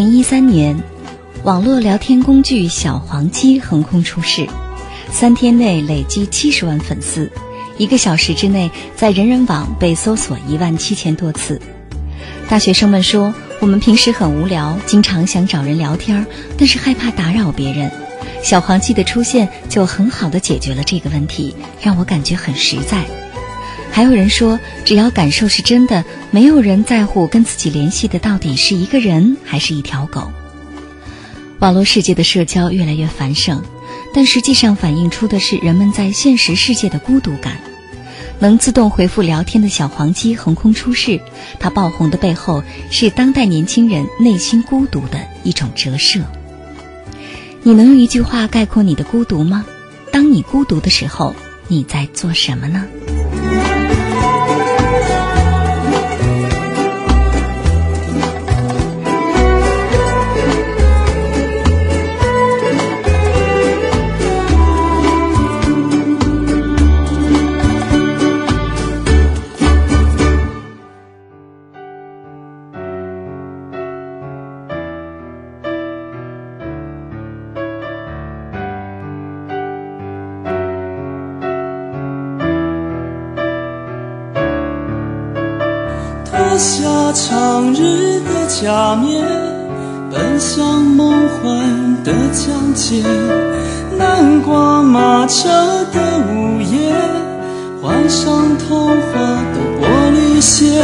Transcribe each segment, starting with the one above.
零一三年，网络聊天工具小黄鸡横空出世，三天内累积七十万粉丝，一个小时之内在人人网被搜索一万七千多次。大学生们说，我们平时很无聊，经常想找人聊天，但是害怕打扰别人。小黄鸡的出现就很好的解决了这个问题，让我感觉很实在。还有人说，只要感受是真的，没有人在乎跟自己联系的到底是一个人还是一条狗。网络世界的社交越来越繁盛，但实际上反映出的是人们在现实世界的孤独感。能自动回复聊天的小黄鸡横空出世，它爆红的背后是当代年轻人内心孤独的一种折射。你能用一句话概括你的孤独吗？当你孤独的时候，你在做什么呢？下面，奔向梦幻的疆界。南瓜马车的午夜，换上童话的玻璃鞋，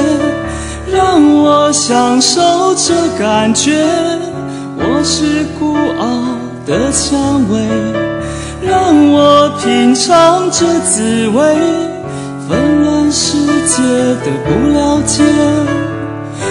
让我享受这感觉。我是孤傲的蔷薇，让我品尝这滋味。纷乱世界的不了解，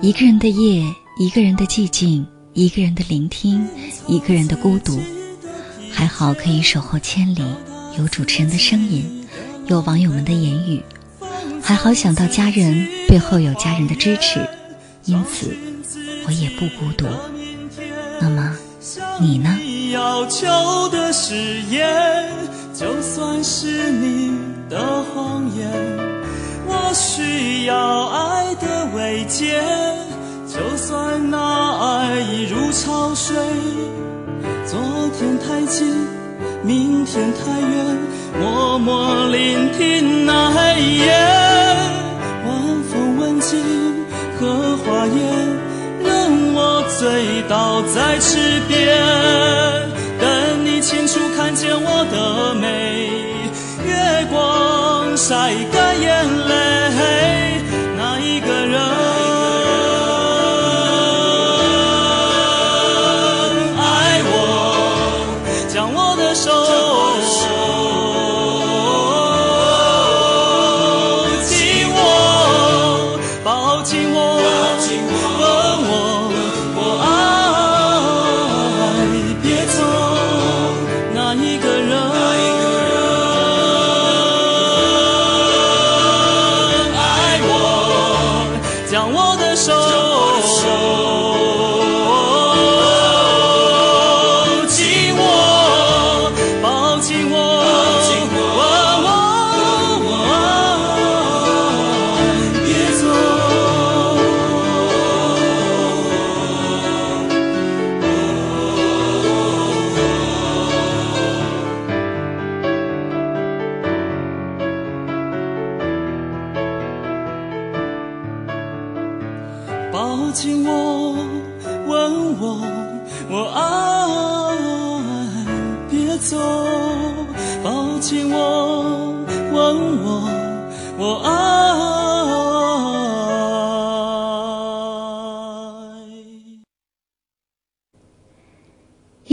一个人的夜，一个人的寂静。”一个人的聆听，一个人的孤独，还好可以守候千里。有主持人的声音，有网友们的言语，还好想到家人背后有家人的支持，因此我也不孤独。那么你呢？要求的誓言，就算是你的谎言，我需要爱的慰藉。就算那爱已如潮水，昨天太近，明天太远，默默聆听那黑夜。晚风吻尽荷花叶，任我醉倒在池边，等你清楚看见我的美。月光晒干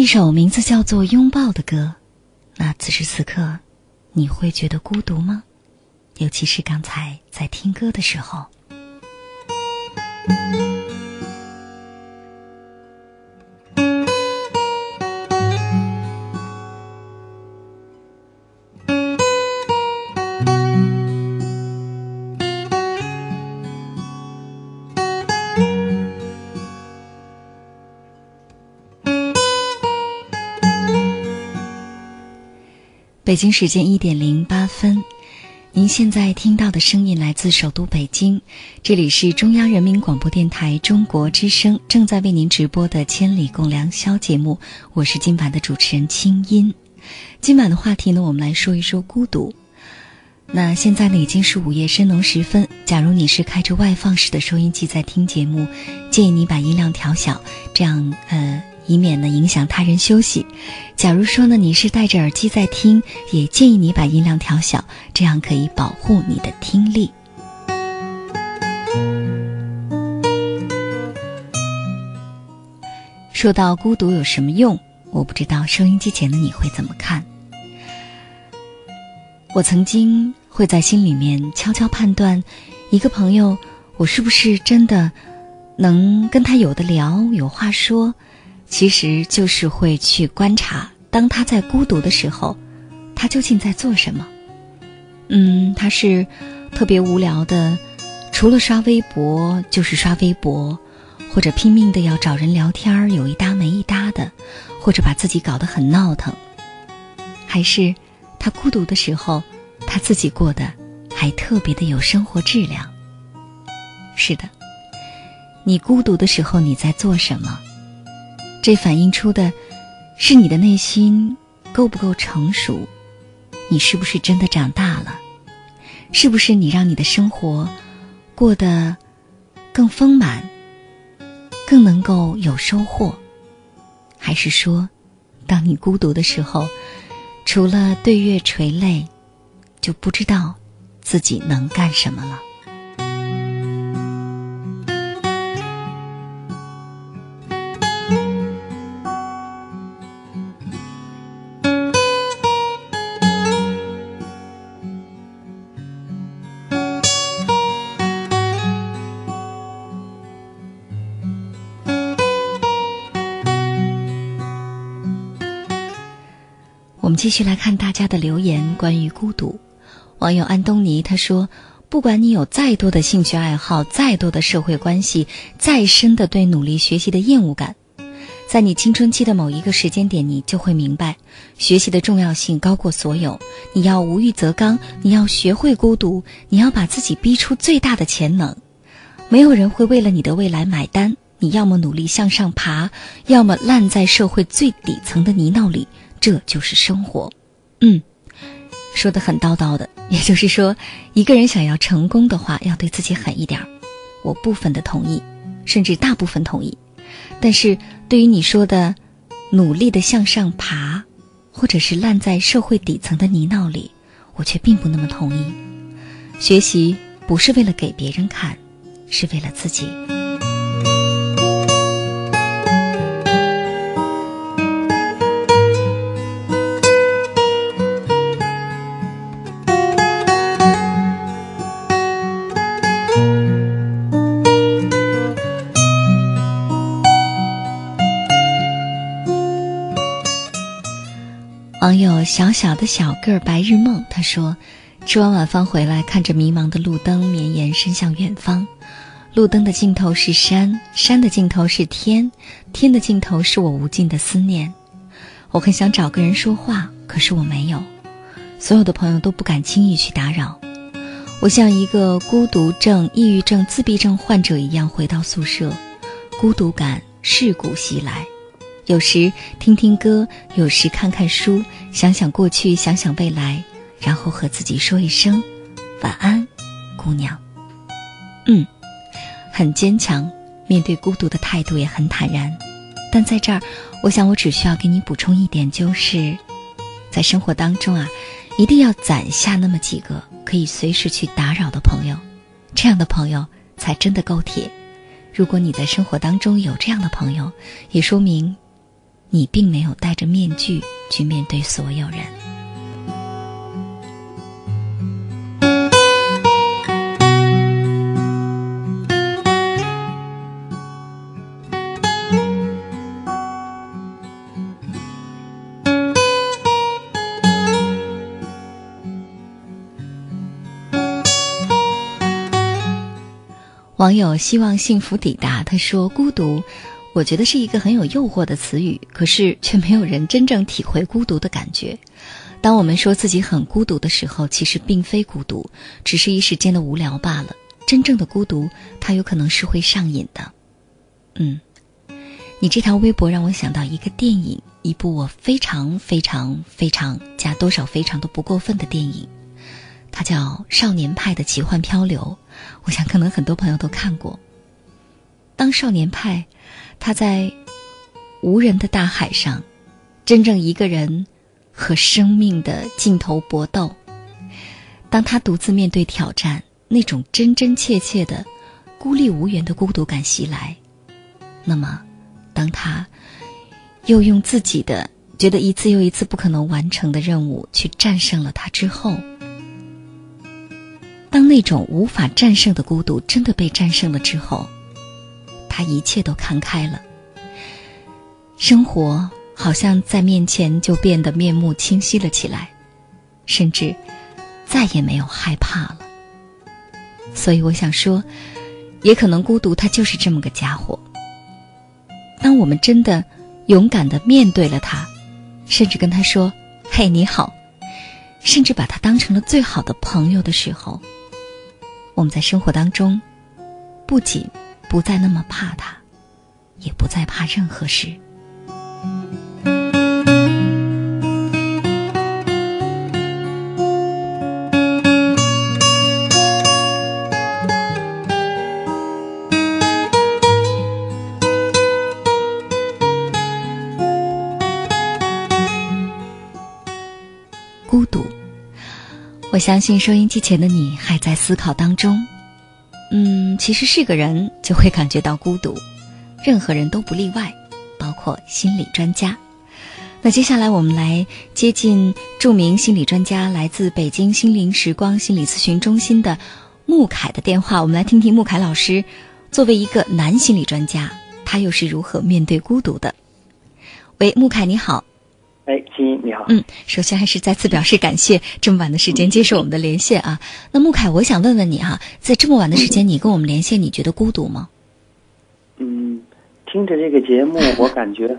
首名字叫做《拥抱》的歌，那此时此刻，你会觉得孤独吗？尤其是刚才在听歌的时候。北京时间一点零八分。您现在听到的声音来自首都北京，这里是中央人民广播电台中国之声正在为您直播的《千里共良宵》节目，我是今晚的主持人清音。今晚的话题呢，我们来说一说孤独。那现在呢，已经是午夜深浓时分。假如你是开着外放式的收音机在听节目，建议你把音量调小，这样呃。以免呢影响他人休息。假如说呢你是戴着耳机在听，也建议你把音量调小，这样可以保护你的听力。说到孤独有什么用，我不知道收音机前的你会怎么看。我曾经会在心里面悄悄判断，一个朋友我是不是真的能跟他有的聊，有话说。其实就是会去观察，当他在孤独的时候，他究竟在做什么？嗯，他是特别无聊的，除了刷微博就是刷微博，或者拼命的要找人聊天儿有一搭没一搭的，或者把自己搞得很闹腾。还是他孤独的时候，他自己过得还特别的有生活质量。是的，你孤独的时候你在做什么？这反映出的，是你的内心够不够成熟？你是不是真的长大了？是不是你让你的生活过得更丰满，更能够有收获？还是说，当你孤独的时候，除了对月垂泪，就不知道自己能干什么了？继续来看大家的留言，关于孤独。网友安东尼他说：“不管你有再多的兴趣爱好，再多的社会关系，再深的对努力学习的厌恶感，在你青春期的某一个时间点，你就会明白，学习的重要性高过所有。你要无欲则刚，你要学会孤独，你要把自己逼出最大的潜能。没有人会为了你的未来买单。你要么努力向上爬，要么烂在社会最底层的泥淖里。”这就是生活，嗯，说的很叨叨的。也就是说，一个人想要成功的话，要对自己狠一点儿。我部分的同意，甚至大部分同意。但是对于你说的努力的向上爬，或者是烂在社会底层的泥淖里，我却并不那么同意。学习不是为了给别人看，是为了自己。网友小小的小个儿白日梦，他说：“吃完晚饭回来，看着迷茫的路灯绵延伸向远方，路灯的尽头是山，山的尽头是天，天的尽头是我无尽的思念。我很想找个人说话，可是我没有，所有的朋友都不敢轻易去打扰。我像一个孤独症、抑郁症、自闭症患者一样回到宿舍，孤独感噬骨袭来。”有时听听歌，有时看看书，想想过去，想想未来，然后和自己说一声晚安，姑娘。嗯，很坚强，面对孤独的态度也很坦然。但在这儿，我想我只需要给你补充一点，就是在生活当中啊，一定要攒下那么几个可以随时去打扰的朋友，这样的朋友才真的够铁。如果你在生活当中有这样的朋友，也说明你并没有戴着面具去面对所有人。网友希望幸福抵达，他说：“孤独，我觉得是一个很有诱惑的词语，可是却没有人真正体会孤独的感觉。当我们说自己很孤独的时候，其实并非孤独，只是一时间的无聊罢了。真正的孤独，它有可能是会上瘾的。”嗯，你这条微博让我想到一个电影，一部我非常非常非常加多少非常都不过分的电影。它叫《少年派的奇幻漂流》，我想可能很多朋友都看过。当少年派他在无人的大海上，真正一个人和生命的尽头搏斗，当他独自面对挑战，那种真真切切的孤立无援的孤独感袭来，那么，当他又用自己的觉得一次又一次不可能完成的任务去战胜了他之后。当那种无法战胜的孤独真的被战胜了之后，他一切都看开了。生活好像在面前就变得面目清晰了起来，甚至再也没有害怕了。所以我想说，也可能孤独它就是这么个家伙。当我们真的勇敢的面对了他，甚至跟他说“嘿，你好”，甚至把他当成了最好的朋友的时候。我们在生活当中，不仅不再那么怕他，也不再怕任何事。孤独。我相信收音机前的你还在思考当中，嗯，其实是个人就会感觉到孤独，任何人都不例外，包括心理专家。那接下来我们来接近著名心理专家，来自北京心灵时光心理咨询中心的穆凯的电话，我们来听听穆凯老师作为一个男心理专家，他又是如何面对孤独的。喂，穆凯，你好。哎，金英你好。嗯，首先还是再次表示感谢，这么晚的时间接受我们的连线啊。那穆凯，我想问问你哈，在这么晚的时间你跟我们连线，你觉得孤独吗？嗯，听着这个节目，我感觉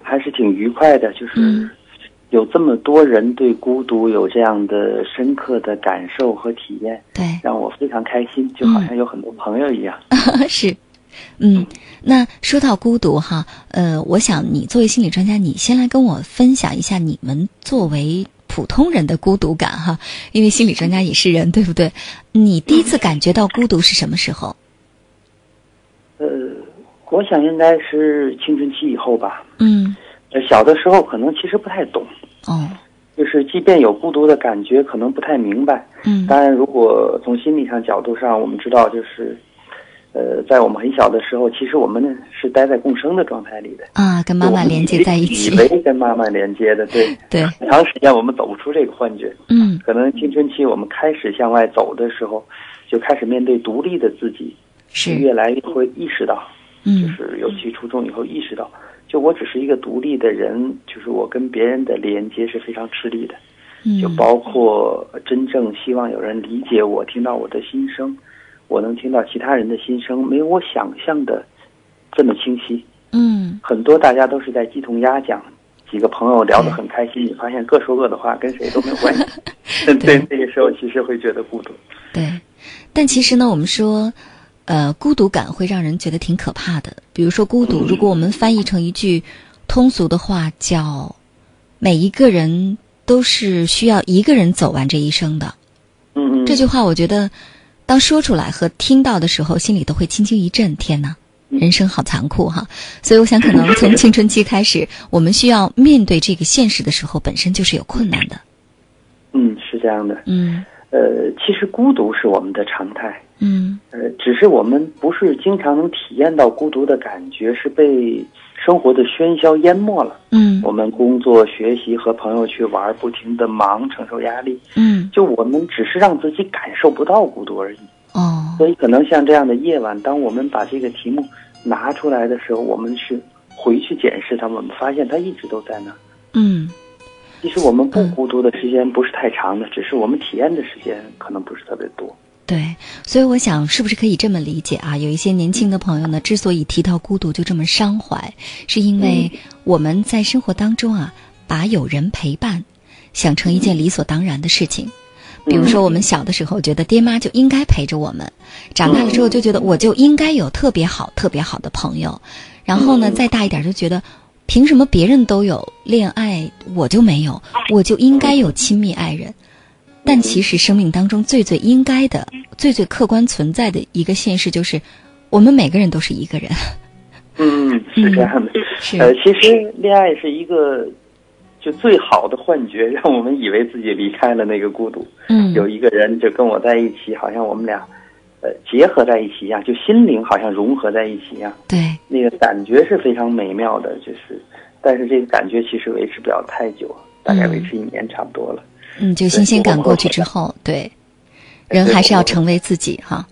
还是挺愉快的，就是有这么多人对孤独有这样的深刻的感受和体验，对，让我非常开心，就好像有很多朋友一样。是。嗯，那说到孤独哈，呃，我想你作为心理专家，你先来跟我分享一下你们作为普通人的孤独感哈，因为心理专家也是人，对不对？你第一次感觉到孤独是什么时候？呃，我想应该是青春期以后吧。嗯，小的时候可能其实不太懂。哦，就是即便有孤独的感觉，可能不太明白。嗯，当然，如果从心理上角度上，我们知道就是。呃，在我们很小的时候，其实我们是待在共生的状态里的啊，跟妈妈连接在一起，以为跟妈妈连接的，对 对。很长时间我们走不出这个幻觉，嗯，可能青春期我们开始向外走的时候，就开始面对独立的自己，是越来越会意识到，嗯，就是尤其初中以后意识到，就我只是一个独立的人，就是我跟别人的连接是非常吃力的，嗯，就包括真正希望有人理解我，听到我的心声。我能听到其他人的心声，没有我想象的这么清晰。嗯，很多大家都是在鸡同鸭讲，几个朋友聊得很开心，你发现各说各的话，跟谁都没有关系。对，那个时候其实会觉得孤独。对，但其实呢，我们说，呃，孤独感会让人觉得挺可怕的。比如说，孤独，如果我们翻译成一句通俗的话，叫“每一个人都是需要一个人走完这一生的”。嗯嗯，这句话我觉得。当说出来和听到的时候，心里都会轻轻一震。天哪，人生好残酷哈。所以我想，可能从青春期开始，我们需要面对这个现实的时候，本身就是有困难的。嗯，是这样的。嗯呃，其实孤独是我们的常态，嗯呃，只是我们不是经常能体验到孤独的感觉，是被生活的喧嚣淹没了。嗯我们工作、学习和朋友去玩，不停的忙，承受压力，嗯就我们只是让自己感受不到孤独而已。哦所以，可能像这样的夜晚，当我们把这个题目拿出来的时候，我们是回去检视它，我们发现它一直都在那。嗯其实我们不孤独的时间不是太长的，只是我们体验的时间可能不是特别多。对，所以我想，是不是可以这么理解啊？有一些年轻的朋友呢，之所以提到孤独就这么伤怀，是因为我们在生活当中啊，把有人陪伴想成一件理所当然的事情。比如说，我们小的时候觉得爹妈就应该陪着我们，长大了之后就觉得我就应该有特别好、特别好的朋友，然后呢，再大一点就觉得，凭什么别人都有恋爱，我就没有？我就应该有亲密爱人。但其实生命当中最最应该的、最最客观存在的一个现实，就是我们每个人都是一个人。嗯，是这样的。是呃，其实恋爱是一个就最好的幻觉，让我们以为自己离开了那个孤独。嗯，有一个人就跟我在一起，好像我们俩呃结合在一起一样，就心灵好像融合在一起一样，对，那个感觉是非常美妙的。就是，但是这个感觉其实维持不了太久，大概维持一年差不多了。嗯，就新鲜感过去之后，对，人还是要成为自己哈。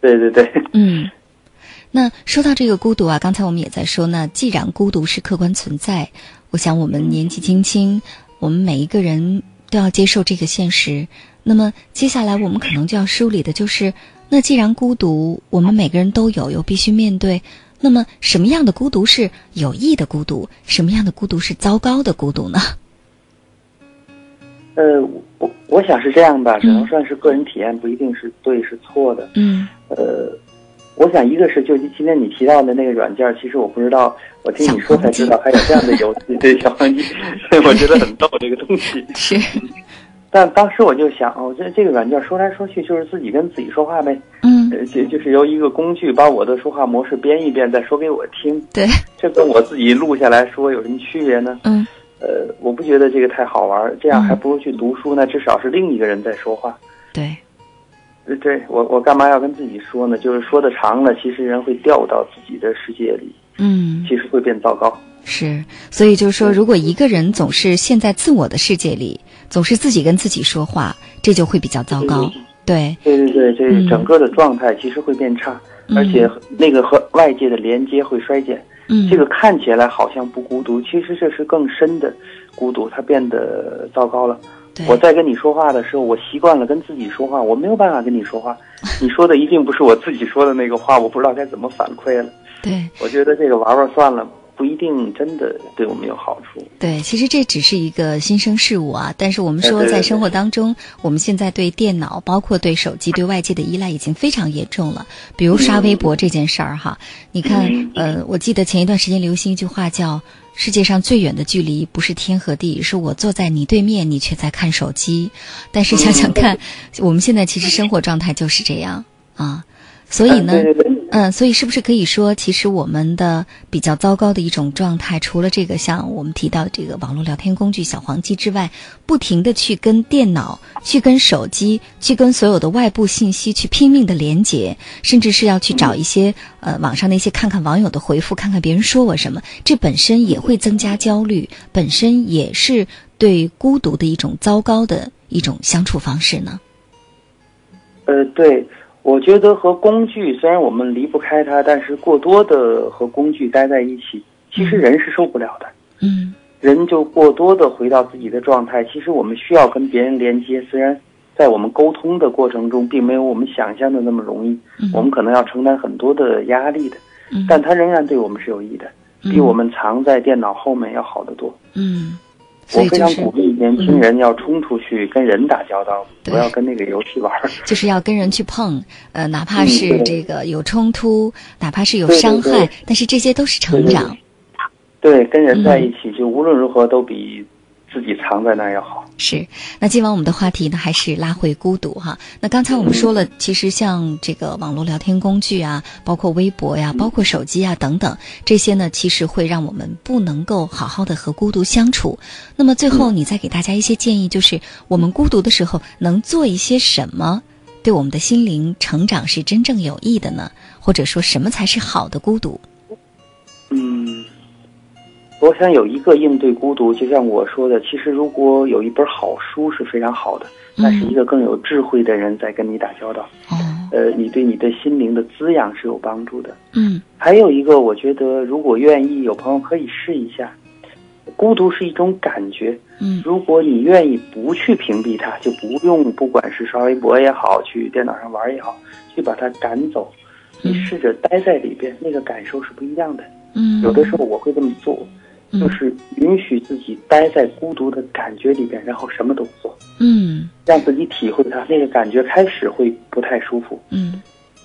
对对对，嗯，那说到这个孤独啊，刚才我们也在说，那既然孤独是客观存在，我想我们年纪轻轻，我们每一个人都要接受这个现实。那么接下来我们可能就要梳理的就是，那既然孤独我们每个人都有，又必须面对，那么什么样的孤独是有益的孤独，什么样的孤独是糟糕的孤独呢？呃，我我想是这样吧，只能算是个人体验，不一定是对是错的。嗯呃，我想一个是就今天你提到的那个软件，其实我不知道，我听你说才知道还有这样的游戏，对小黄鸡，所以我觉得很逗这个东西。是，但当时我就想，哦，这这个软件说来说去就是自己跟自己说话呗，嗯，呃，就就是由一个工具把我的说话模式编一遍，再说给我听，对，这跟我自己录下来说有什么区别呢？嗯呃，我不觉得这个太好玩，这样还不如去读书呢，至少是另一个人在说话。对，对对，我我干嘛要跟自己说呢？就是说的长了，其实人会掉到自己的世界里，嗯。其实会变糟糕。是，所以就是说，如果一个人总是陷在自我的世界里，总是自己跟自己说话，这就会比较糟糕。对，对对对，这嗯整个的状态其实会变差，嗯而且那个和外界的连接会衰减。嗯，这个看起来好像不孤独，其实这是更深的孤独，它变得糟糕了。我在跟你说话的时候，我习惯了跟自己说话，我没有办法跟你说话。你说的一定不是我自己说的那个话，我不知道该怎么反馈了。对我觉得这个玩玩算了，不一定真的对我们有好处。对，其实这只是一个新生事物啊。但是我们说，在生活当中，我们现在对电脑，包括对手机、对外界的依赖已经非常严重了。比如刷微博这件事儿哈，你看，呃，我记得前一段时间流行一句话叫。世界上最远的距离不是天和地，是我坐在你对面，你却在看手机。但是想想看，我们现在其实生活状态就是这样啊。所以呢，哎对对对。嗯，所以是不是可以说，其实我们的比较糟糕的一种状态，除了这个像我们提到的这个网络聊天工具小黄鸡之外，不停的去跟电脑、去跟手机、去跟所有的外部信息去拼命的连接，甚至是要去找一些呃网上那些看看网友的回复，看看别人说我什么，这本身也会增加焦虑，本身也是对孤独的一种糟糕的一种相处方式呢。呃，对，我觉得和工具虽然我们离不开它，但是过多的和工具待在一起，其实人是受不了的。嗯人就过多的回到自己的状态。其实我们需要跟别人连接，虽然在我们沟通的过程中，并没有我们想象的那么容易，嗯我们可能要承担很多的压力的，嗯但它仍然对我们是有益的，比嗯我们藏在电脑后面要好得多。嗯，所我非常以就是鼓励年轻人要冲出去跟人打交道，对。不要跟那个游戏玩儿。就是要跟人去碰，呃，哪怕嗯是这个有冲突，哪怕是有伤害对，但是这些都是成长。对，跟人在嗯。一起，就无论如何都比自己藏在那儿要好。是，那今晚我们的话题呢，还是拉回孤独哈。那刚才我们说了，其实像这个网络聊天工具啊，包括微博呀，包括手机啊等等，这些呢，其实会让我们不能够好好的和孤独相处。那么最后，你再给大家一些建议，就是我们孤独的时候能做一些什么，对我们的心灵成长是真正有益的呢？或者说什么才是好的孤独？嗯。我想有一个应对孤独，就像我说的，其实如果有一本好书是非常好的，那是一个更有智慧的人在跟你打交道。哦，呃，你对你的心灵的滋养是有帮助的。嗯，还有一个，我觉得如果愿意，有朋友可以试一下。孤独是一种感觉。嗯，如果你愿意不去屏蔽它，就不用不管是刷微博也好，去电脑上玩也好，去把它赶走。你试着待在里边，那个感受是不一样的。嗯，有的时候我会这么做。就是允许自己待在孤独的感觉里边，然后什么都不做，嗯，让自己体会它那个感觉。开始会不太舒服，嗯，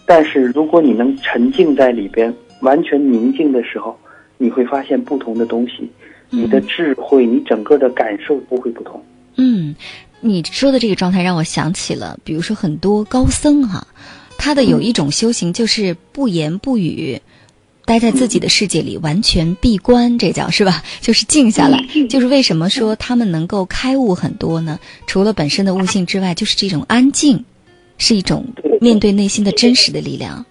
但是如果你能沉浸在里边，完全宁静的时候，你会发现不同的东西，你的智慧，你整个的感受都会不同。嗯，你说的这个状态让我想起了，比如说很多高僧哈，他的有一种修行就是不言不语。待在自己的世界里，完全闭关，这叫是吧？就是静下来。就是为什么说他们能够开悟很多呢？除了本身的悟性之外，就是这种安静，是一种面对内心的真实的力量。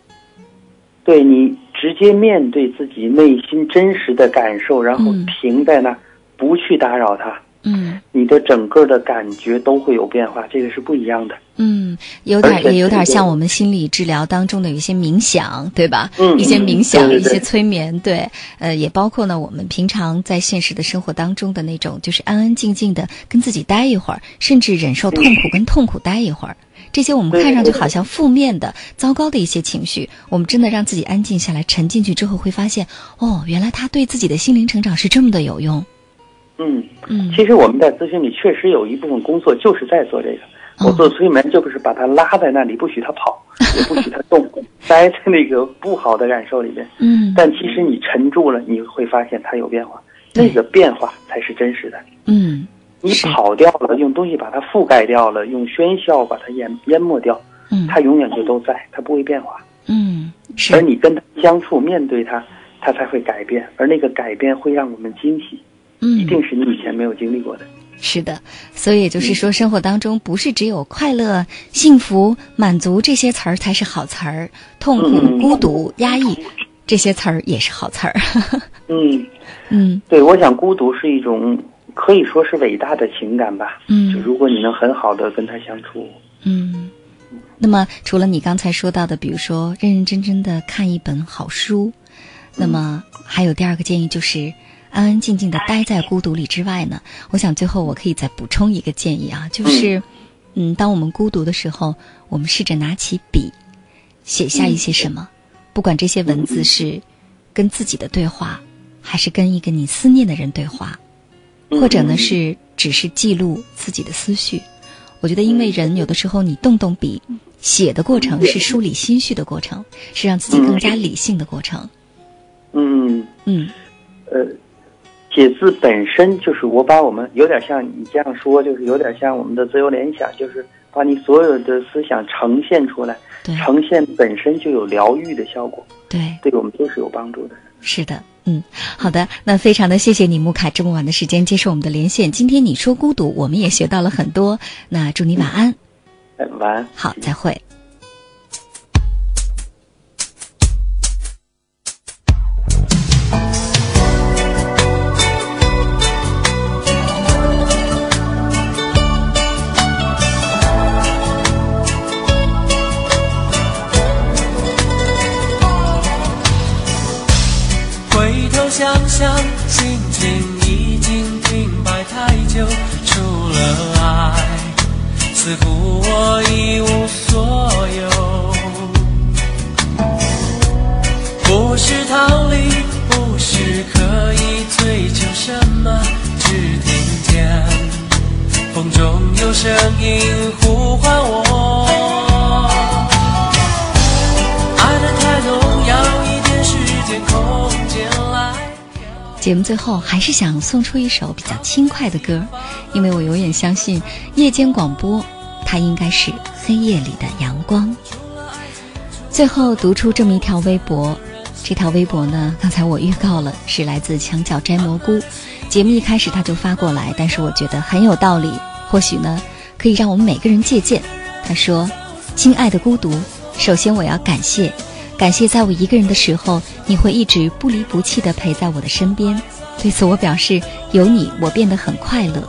对你直接面对自己内心真实的感受，然后停在那，不去打扰它。嗯，你的整个的感觉都会有变化，这个是不一样的。嗯，有点也有点像我们心理治疗当中的有一些冥想，对吧？嗯，一些冥想，一些催眠，对，呃，也包括呢，我们平常在现实的生活当中的那种，就是安安静静的跟自己待一会儿，甚至忍受痛苦跟痛苦待一会儿。这些我们看上去好像负面的、糟糕的一些情绪，我们真的让自己安静下来、沉进去之后，会发现，哦，原来他对自己的心灵成长是这么的有用。嗯嗯，其实我们在咨询里确实有一部分工作就是在做这个。我做催眠就是把他拉在那里，不许他跑，也不许他动，待在那个不好的感受里面。嗯，但其实你沉住了，你会发现他有变化，那个变化才是真实的。嗯，你跑掉了，用东西把它覆盖掉了，用喧嚣把它淹淹没掉，嗯，它永远就都在，它不会变化。嗯，而你跟他相处，面对他，他才会改变，而那个改变会让我们惊喜。嗯，一定是你以前没有经历过的。是的，所以也就是说，生活当中不是只有快乐、幸福、满足这些词儿才是好词儿，痛苦、孤独、压抑这些词儿也是好词儿。嗯嗯，对，我想孤独是一种可以说是伟大的情感吧。嗯，就如果你能很好的跟他相处。嗯，那么除了你刚才说到的，比如说认认真真的看一本好书，那么还有第二个建议就是。安安静静的待在孤独里之外呢，我想最后我可以再补充一个建议啊，就是，嗯，当我们孤独的时候，我们试着拿起笔，写下一些什么，不管这些文字是跟自己的对话，还是跟一个你思念的人对话，或者呢是只是记录自己的思绪。我觉得，因为人有的时候你动动笔，写的过程是梳理心绪的过程，是让自己更加理性的过程。嗯嗯，呃。写字本身就是我把我们有点像你这样说，就是有点像我们的自由联想，就是把你所有的思想呈现出来，呈现本身就有疗愈的效果，对，对我们都是有帮助的。是的，嗯，好的，那非常的谢谢你，穆凯这么晚的时间接受我们的连线。今天你说孤独，我们也学到了很多。那祝你晚安，晚安，好，再会。想，心情已经停摆太久。除了爱，似乎我一无所有。不是逃离，不是刻意追求什么，只听见风中有声音节目最后还是想送出一首比较轻快的歌，因为我永远相信夜间广播，它应该是黑夜里的阳光。最后读出这么一条微博，这条微博呢，刚才我预告了，是来自墙角摘蘑菇。节目一开始他就发过来，但是我觉得很有道理，或许呢，可以让我们每个人借鉴。他说：“亲爱的孤独，首先我要感谢。”感谢在我一个人的时候，你会一直不离不弃地陪在我的身边。对此，我表示有你，我变得很快乐。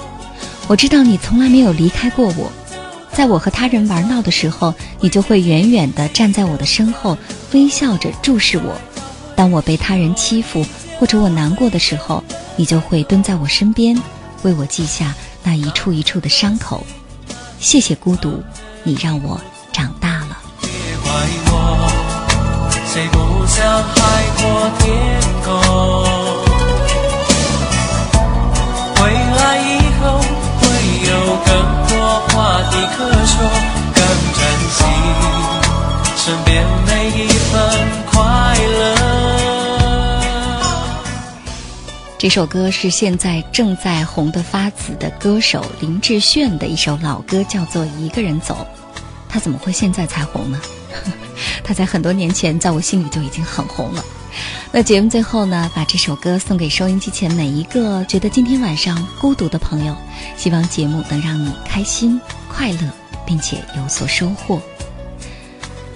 我知道你从来没有离开过我，在我和他人玩闹的时候，你就会远远地站在我的身后，微笑着注视我；当我被他人欺负或者我难过的时候，你就会蹲在我身边，为我记下那一处一处的伤口。谢谢孤独，你让我长大了。像海阔天空？回来以后会有更多话题可说，更珍惜身边每一份快乐。这首歌是现在正在红得发紫的歌手林志炫的一首老歌，叫做《一个人走》。他怎么会现在才红呢？他在很多年前，在我心里就已经很红了。那节目最后呢，把这首歌送给收音机前每一个觉得今天晚上孤独的朋友，希望节目能让你开心、快乐，并且有所收获。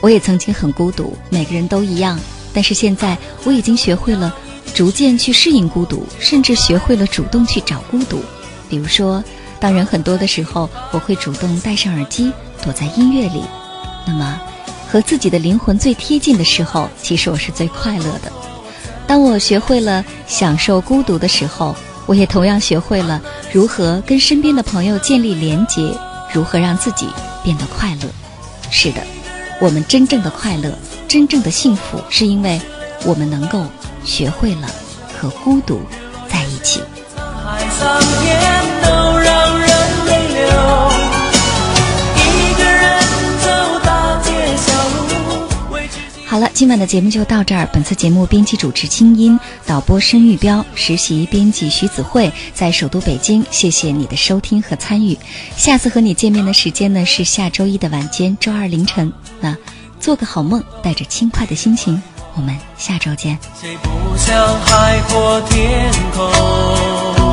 我也曾经很孤独，每个人都一样。但是现在我已经学会了逐渐去适应孤独，甚至学会了主动去找孤独。比如说，当人很多的时候，我会主动戴上耳机，躲在音乐里。那么。和自己的灵魂最贴近的时候，其实我是最快乐的。当我学会了享受孤独的时候，我也同样学会了如何跟身边的朋友建立连结，如何让自己变得快乐。是的，我们真正的快乐、真正的幸福，是因为我们能够学会了和孤独在一起。今晚的节目就到这儿。本次节目编辑主持清音，导播申玉彪，实习编辑徐子慧，在首都北京。谢谢你的收听和参与。下次和你见面的时间呢是下周一的晚间，周二凌晨。那做个好梦，带着轻快的心情，我们下周见。谁不想海阔天空？